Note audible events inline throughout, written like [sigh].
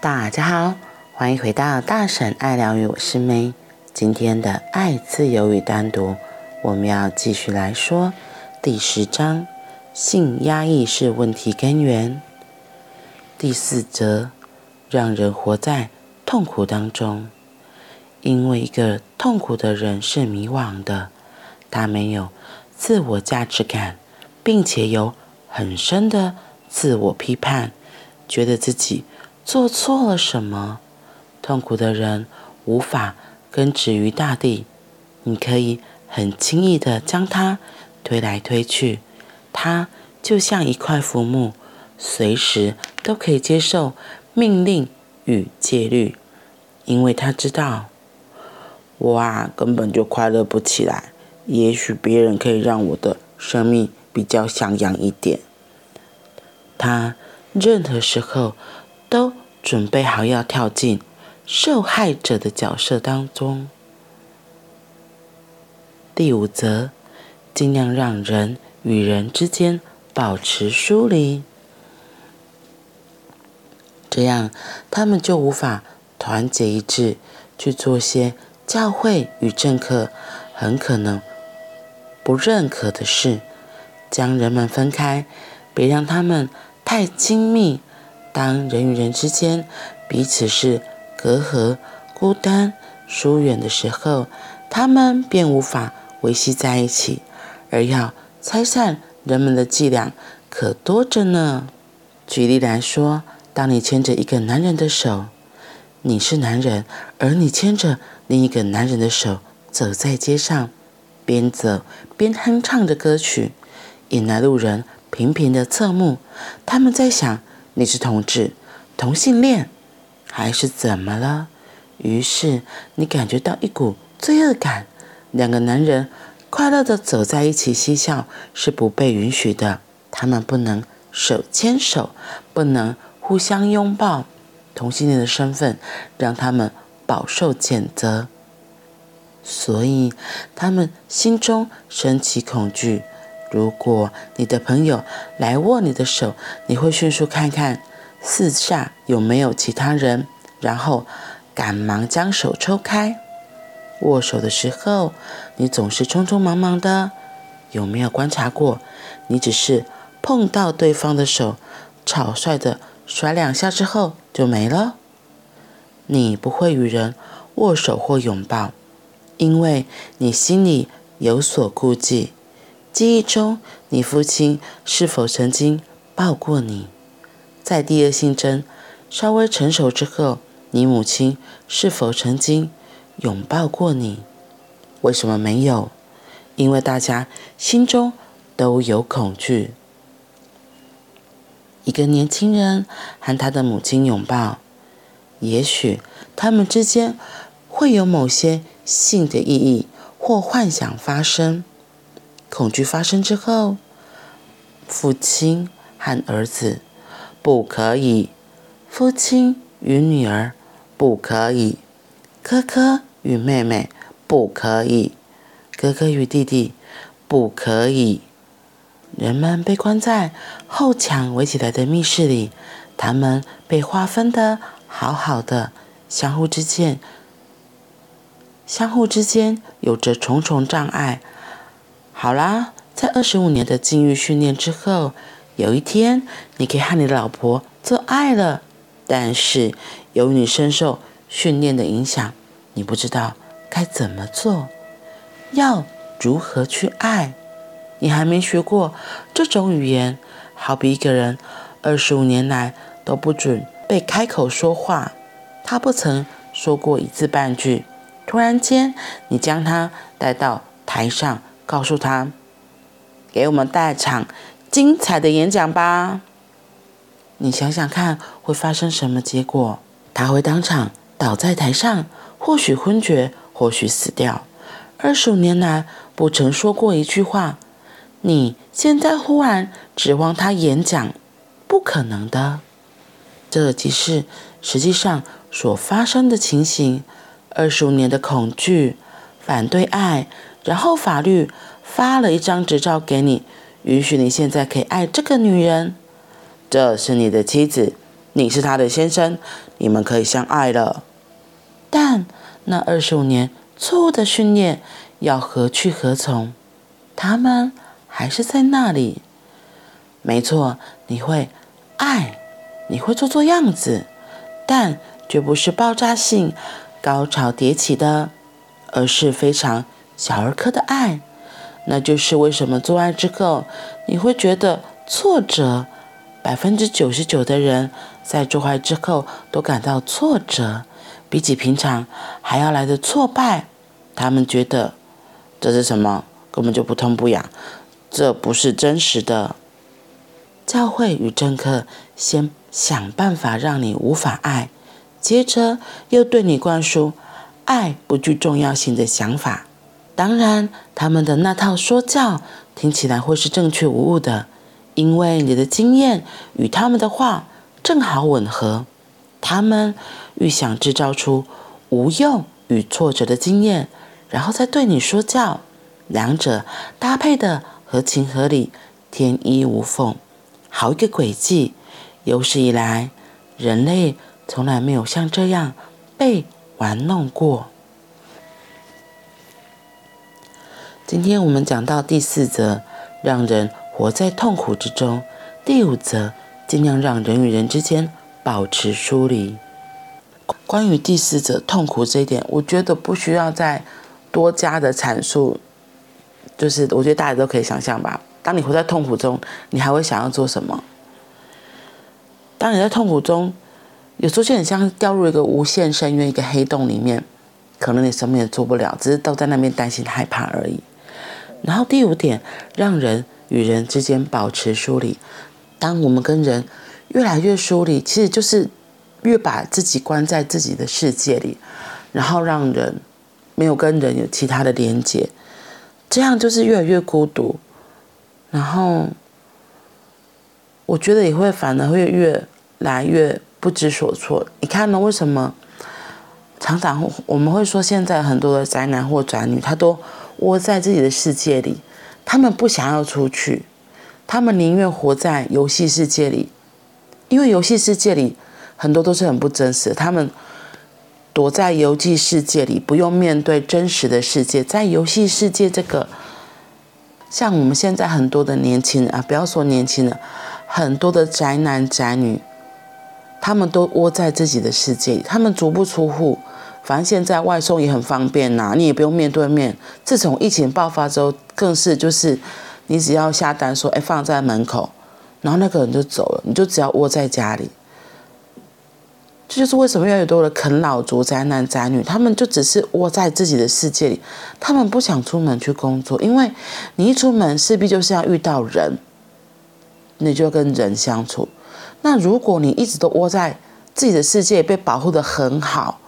大家好，欢迎回到大婶爱疗愈，我是 May。今天的爱、自由与单独，我们要继续来说第十章：性压抑是问题根源。第四则，让人活在痛苦当中，因为一个痛苦的人是迷惘的，他没有自我价值感，并且有很深的自我批判，觉得自己。做错了什么？痛苦的人无法根植于大地，你可以很轻易地将它推来推去，它就像一块浮木，随时都可以接受命令与戒律，因为他知道，我啊根本就快乐不起来。也许别人可以让我的生命比较像样一点。他任何时候。都准备好要跳进受害者的角色当中。第五则，尽量让人与人之间保持疏离，这样他们就无法团结一致去做些教会与政客很可能不认可的事。将人们分开，别让他们太亲密。当人与人之间彼此是隔阂、孤单、疏远的时候，他们便无法维系在一起。而要拆散人们的伎俩可多着呢。举例来说，当你牵着一个男人的手，你是男人，而你牵着另一个男人的手走在街上，边走边哼唱着歌曲，引来路人频频的侧目。他们在想。你是同志、同性恋，还是怎么了？于是你感觉到一股罪恶感。两个男人快乐地走在一起嬉笑是不被允许的，他们不能手牵手，不能互相拥抱。同性恋的身份让他们饱受谴责，所以他们心中升起恐惧。如果你的朋友来握你的手，你会迅速看看四下有没有其他人，然后赶忙将手抽开。握手的时候，你总是匆匆忙忙的。有没有观察过？你只是碰到对方的手，草率的甩两下之后就没了。你不会与人握手或拥抱，因为你心里有所顾忌。记忆中，你父亲是否曾经抱过你？在第二性征稍微成熟之后，你母亲是否曾经拥抱过你？为什么没有？因为大家心中都有恐惧。一个年轻人和他的母亲拥抱，也许他们之间会有某些性的意义或幻想发生。恐惧发生之后，父亲和儿子不可以；父亲与女儿不可以；哥哥与妹妹不可以；哥哥与弟弟不可以。人们被关在后墙围起来的密室里，他们被划分的好好的，相互之间，相互之间有着重重障碍。好啦，在二十五年的禁欲训练之后，有一天你可以和你的老婆做爱了。但是由于你深受训练的影响，你不知道该怎么做，要如何去爱。你还没学过这种语言，好比一个人二十五年来都不准被开口说话，他不曾说过一字半句。突然间，你将他带到台上。告诉他，给我们带场精彩的演讲吧。你想想看，会发生什么结果？他会当场倒在台上，或许昏厥，或许死掉。二十五年来不曾说过一句话，你现在忽然指望他演讲，不可能的。这即是实际上所发生的情形。二十五年的恐惧，反对爱。然后法律发了一张执照给你，允许你现在可以爱这个女人。这是你的妻子，你是她的先生，你们可以相爱了。但那二十五年错误的训练要何去何从？他们还是在那里。没错，你会爱，你会做做样子，但绝不是爆炸性、高潮迭起的，而是非常小儿科的爱。那就是为什么做爱之后你会觉得挫折。百分之九十九的人在做爱之后都感到挫折，比起平常还要来的挫败。他们觉得这是什么？根本就不痛不痒，这不是真实的。教会与政客先想办法让你无法爱，接着又对你灌输爱不具重要性的想法。当然，他们的那套说教听起来会是正确无误的。因为你的经验与他们的话正好吻合，他们预想制造出无用与挫折的经验，然后再对你说教，两者搭配的合情合理，天衣无缝，好一个诡计！有史以来，人类从来没有像这样被玩弄过。今天我们讲到第四则，让人。活在痛苦之中。第五则，尽量让人与人之间保持疏离。关于第四则痛苦这一点，我觉得不需要再多加的阐述。就是我觉得大家都可以想象吧。当你活在痛苦中，你还会想要做什么？当你在痛苦中，有时候就很像掉入一个无限深渊、一个黑洞里面，可能你什么也做不了，只是都在那边担心、害怕而已。然后第五点，让人。与人之间保持疏离。当我们跟人越来越疏离，其实就是越把自己关在自己的世界里，然后让人没有跟人有其他的连接，这样就是越来越孤独。然后我觉得也会反而会越来越不知所措。你看呢？为什么常常我们会说，现在很多的宅男或宅女，他都窝在自己的世界里。他们不想要出去，他们宁愿活在游戏世界里，因为游戏世界里很多都是很不真实的。他们躲在游戏世界里，不用面对真实的世界。在游戏世界这个，像我们现在很多的年轻人啊，不要说年轻人，很多的宅男宅女，他们都窝在自己的世界里，他们足不出户。反正现在外送也很方便呐，你也不用面对面。自从疫情爆发之后，更是就是，你只要下单说，哎，放在门口，然后那个人就走了，你就只要窝在家里。这就是为什么越来越多的啃老族、宅男宅女，他们就只是窝在自己的世界里，他们不想出门去工作，因为你一出门势必就是要遇到人，你就跟人相处。那如果你一直都窝在自己的世界，被保护得很好。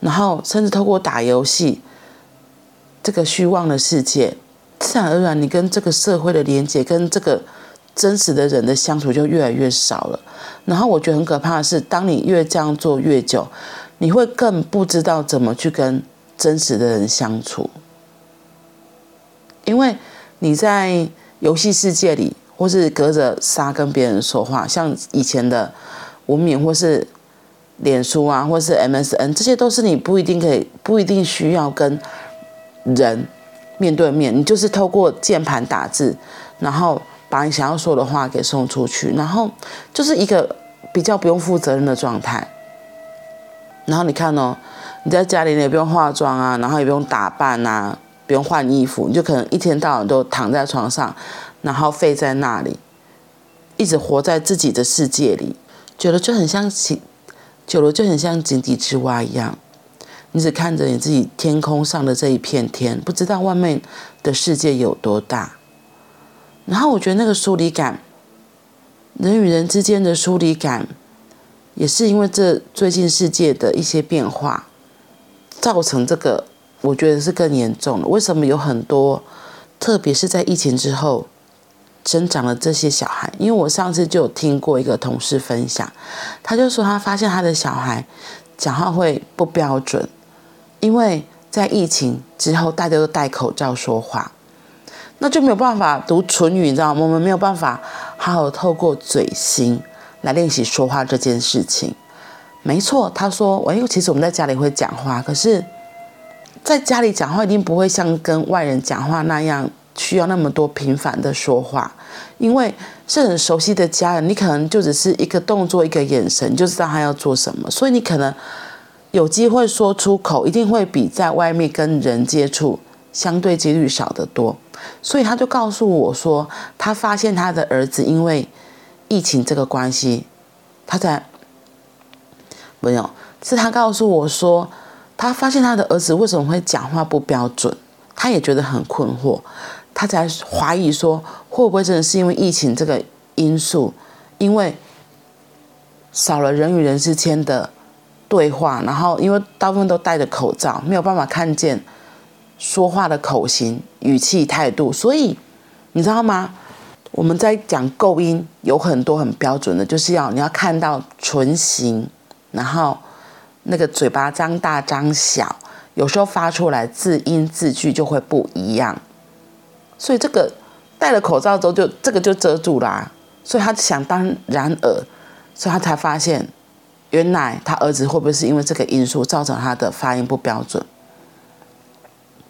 然后，甚至透过打游戏，这个虚妄的世界，自然而然，你跟这个社会的连接，跟这个真实的人的相处就越来越少了。然后，我觉得很可怕的是，当你越这样做越久，你会更不知道怎么去跟真实的人相处，因为你在游戏世界里，或是隔着沙跟别人说话，像以前的文明，或是。脸书啊，或是 MSN，这些都是你不一定可以、不一定需要跟人面对面，你就是透过键盘打字，然后把你想要说的话给送出去，然后就是一个比较不用负责任的状态。然后你看哦，你在家里你也不用化妆啊，然后也不用打扮啊，不用换衣服，你就可能一天到晚都躺在床上，然后废在那里，一直活在自己的世界里，觉得就很像久了就很像井底之蛙一样，你只看着你自己天空上的这一片天，不知道外面的世界有多大。然后我觉得那个疏离感，人与人之间的疏离感，也是因为这最近世界的一些变化，造成这个，我觉得是更严重了。为什么有很多，特别是在疫情之后。生长了这些小孩，因为我上次就有听过一个同事分享，他就说他发现他的小孩讲话会不标准，因为在疫情之后大家都戴口罩说话，那就没有办法读唇语，你知道吗？我们没有办法好好透过嘴型来练习说话这件事情，没错，他说，哎，其实我们在家里会讲话，可是在家里讲话一定不会像跟外人讲话那样需要那么多频繁的说话，因为是很熟悉的家人，你可能就只是一个动作、一个眼神，就知道他要做什么，所以你可能有机会说出口，一定会比在外面跟人接触相对几率少得多。所以他就告诉我说，他发现他的儿子因为疫情这个关系，他在。没有，是他告诉我说，他发现他的儿子为什么会讲话不标准，他也觉得很困惑，他才怀疑说，会不会真的是因为疫情这个因素，因为少了人与人之间的对话，然后因为大部分都戴着口罩，没有办法看见说话的口型、语气、态度，所以你知道吗？我们在讲构音有很多很标准的，就是要你要看到唇形。然后，那个嘴巴张大张小，有时候发出来字音字句就会不一样。所以这个戴了口罩之后就，这个就遮住啦、所以他想当然耳，所以他才发现，原来他儿子会不会是因为这个因素造成他的发音不标准，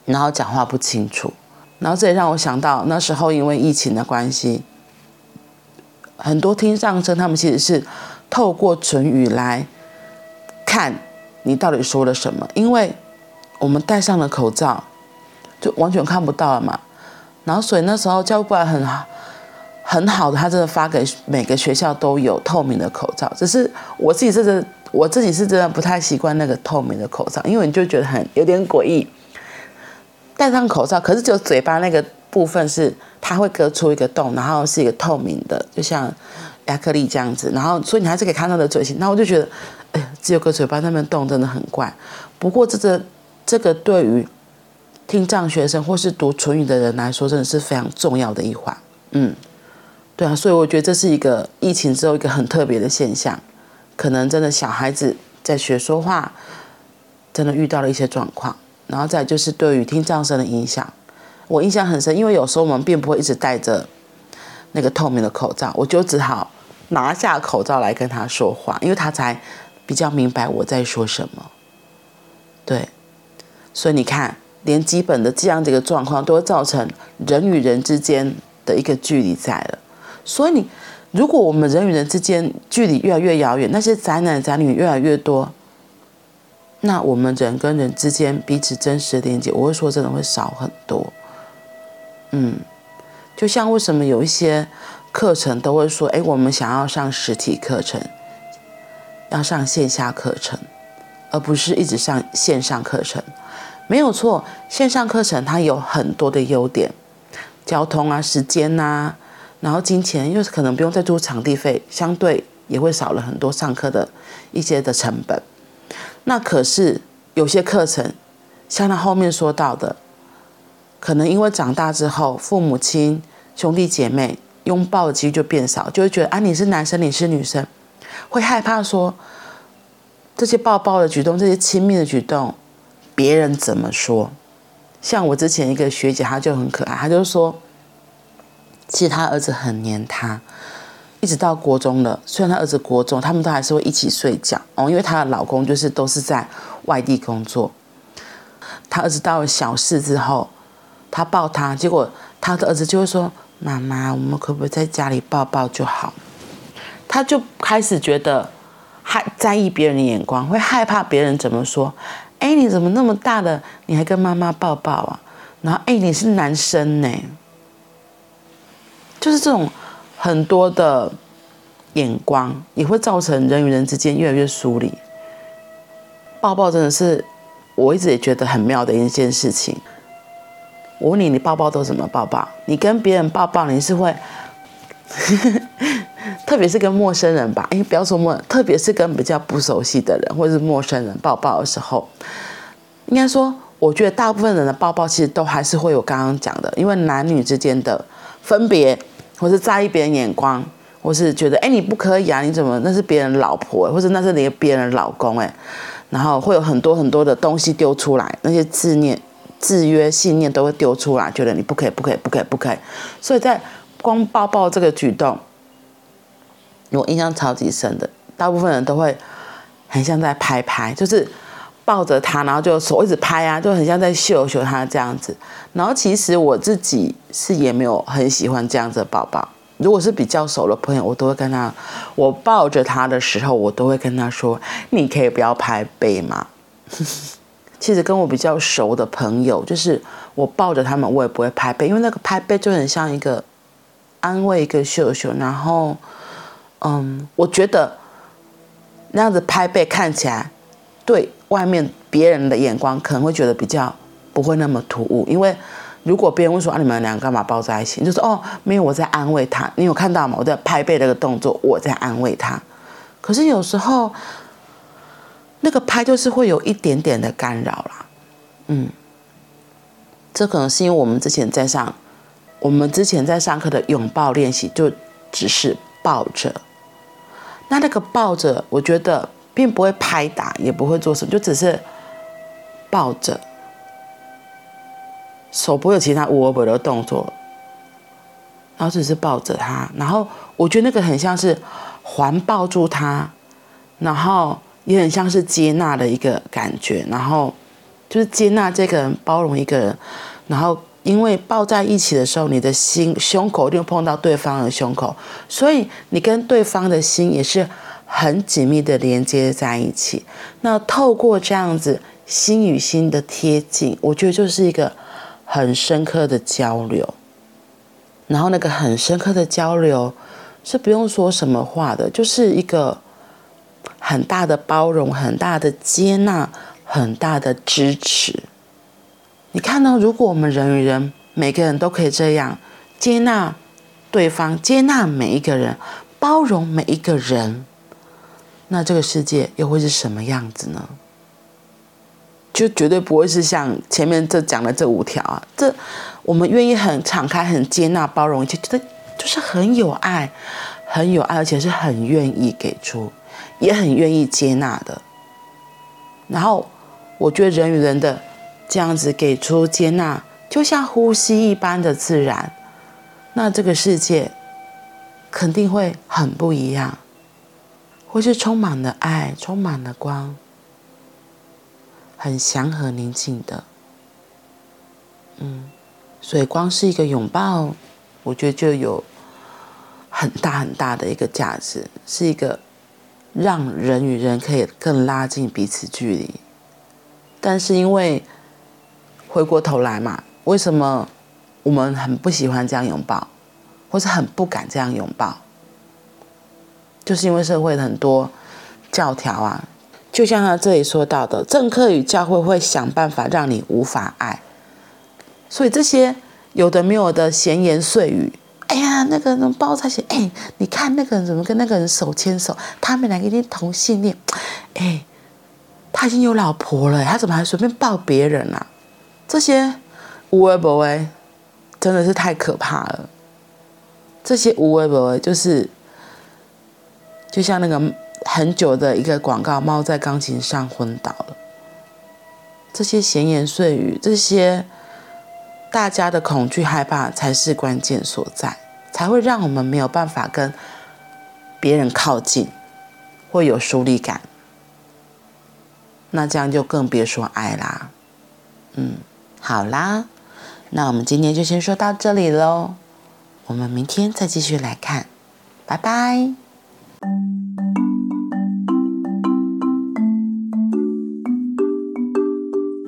然后讲话不清楚。然后这也让我想到那时候因为疫情的关系，很多听障生他们其实是透过唇语来。看你到底说了什么？因为我们戴上了口罩，就完全看不到了嘛。然后，所以那时候教育部还很好，很好的，他真的发给每个学校都有透明的口罩。只是我自己真的，我自己是真的不太习惯那个透明的口罩，因为你就觉得很有点诡异。戴上口罩，可是只有嘴巴那个部分是它会割出一个洞，然后是一个透明的，就像亚克力这样子。然后，所以你还是可以看到的嘴型。那我就觉得。哎呀，只有个嘴巴那边动，真的很怪。不过这个这个对于听障学生或是读唇语的人来说，真的是非常重要的一环。嗯，对啊，所以我觉得这是一个疫情之后一个很特别的现象。可能真的小孩子在学说话，真的遇到了一些状况。然后再就是对于听障生的影响，我印象很深，因为有时候我们并不会一直戴着那个透明的口罩，我就只好拿下口罩来跟他说话，因为他才。比较明白我在说什么，对，所以你看，连基本的这样的一个状况都会造成人与人之间的一个距离在了。所以你，如果我们人与人之间距离越来越遥远，那些宅男宅女越来越多，那我们人跟人之间彼此真实的连接，我会说真的会少很多。嗯，就像为什么有一些课程都会说，哎，我们想要上实体课程。要上线下课程，而不是一直上线上课程，没有错。线上课程它有很多的优点，交通啊、时间呐、啊，然后金钱，又是可能不用再租场地费，相对也会少了很多上课的一些的成本。那可是有些课程，像他后面说到的，可能因为长大之后，父母亲、兄弟姐妹拥抱的机会就变少，就会觉得啊，你是男生，你是女生。会害怕说这些抱抱的举动，这些亲密的举动，别人怎么说？像我之前一个学姐，她就很可爱，她就说，其实她儿子很黏她，一直到国中了。虽然她儿子国中，他们都还是会一起睡觉哦，因为她的老公就是都是在外地工作。她儿子到了小四之后，她抱他，结果她的儿子就会说：“妈妈，我们可不可以在家里抱抱就好？”他就开始觉得害在意别人的眼光，会害怕别人怎么说。哎，你怎么那么大了，你还跟妈妈抱抱啊？然后，哎，你是男生呢？就是这种很多的眼光，也会造成人与人之间越来越疏离。抱抱真的是我一直也觉得很妙的一件事情。我问你，你抱抱都怎么抱抱？你跟别人抱抱，你是会？特别是跟陌生人吧，哎，不要说陌，特别是跟比较不熟悉的人或者是陌生人抱抱的时候，应该说，我觉得大部分人的抱抱其实都还是会有刚刚讲的，因为男女之间的分别，或是在意别人眼光，或是觉得哎你不可以啊，你怎么那是别人老婆，或者那是你别人老公哎，然后会有很多很多的东西丢出来，那些自念、制约、信念都会丢出来，觉得你不可以，不可以，不可以，不可以，所以在光抱抱这个举动。我印象超级深的，大部分人都会很像在拍拍，就是抱着他，然后就手一直拍啊，就很像在秀秀他这样子。然后其实我自己是也没有很喜欢这样子的抱抱。如果是比较熟的朋友，我都会跟他，我抱着他的时候，我都会跟他说：“你可以不要拍背吗？” [laughs] 其实跟我比较熟的朋友，就是我抱着他们，我也不会拍背，因为那个拍背就很像一个安慰，一个秀秀。然后，嗯，我觉得那样子拍背看起来，对外面别人的眼光可能会觉得比较不会那么突兀，因为。如果别人问说啊，你们两个干嘛抱在一起？你就说哦，没有，我在安慰他。你有看到吗？我在拍背那个动作，我在安慰他。可是有时候那个拍就是会有一点点的干扰啦。嗯，这可能是因为我们之前在上，我们之前在上课的拥抱练习就只是抱着。那那个抱着，我觉得并不会拍打，也不会做什么，就只是抱着。手不会有其他无微不的动作，然后只是抱着他，然后我觉得那个很像是环抱住他，然后也很像是接纳的一个感觉，然后就是接纳这个人，包容一个人，然后因为抱在一起的时候，你的心胸口一定碰到对方的胸口，所以你跟对方的心也是很紧密的连接在一起。那透过这样子心与心的贴近，我觉得就是一个。很深刻的交流，然后那个很深刻的交流是不用说什么话的，就是一个很大的包容、很大的接纳、很大的支持。你看呢？如果我们人与人每个人都可以这样接纳对方、接纳每一个人、包容每一个人，那这个世界又会是什么样子呢？就绝对不会是像前面这讲的这五条啊，这我们愿意很敞开、很接纳、包容，就觉得就是很有爱、很有爱，而且是很愿意给出，也很愿意接纳的。然后我觉得人与人的这样子给出接纳，就像呼吸一般的自然，那这个世界肯定会很不一样，会是充满了爱、充满了光。很祥和宁静的，嗯，所以光是一个拥抱，我觉得就有很大很大的一个价值，是一个让人与人可以更拉近彼此距离。但是因为回过头来嘛，为什么我们很不喜欢这样拥抱，或是很不敢这样拥抱？就是因为社会很多教条啊。就像他这里说到的，政客与教会会想办法让你无法爱，所以这些有的没有的闲言碎语，哎呀，那个人抱在一起，哎，你看那个人怎么跟那个人手牵手，他们两个一定同性恋，哎，他已经有老婆了，他怎么还随便抱别人啊？这些无微不微，真的是太可怕了。这些无微不微，就是就像那个。很久的一个广告，猫在钢琴上昏倒了。这些闲言碎语，这些大家的恐惧害怕，才是关键所在，才会让我们没有办法跟别人靠近，会有疏离感。那这样就更别说爱啦。嗯，好啦那我们今天就先说到这里喽我们明天再继续来看拜拜。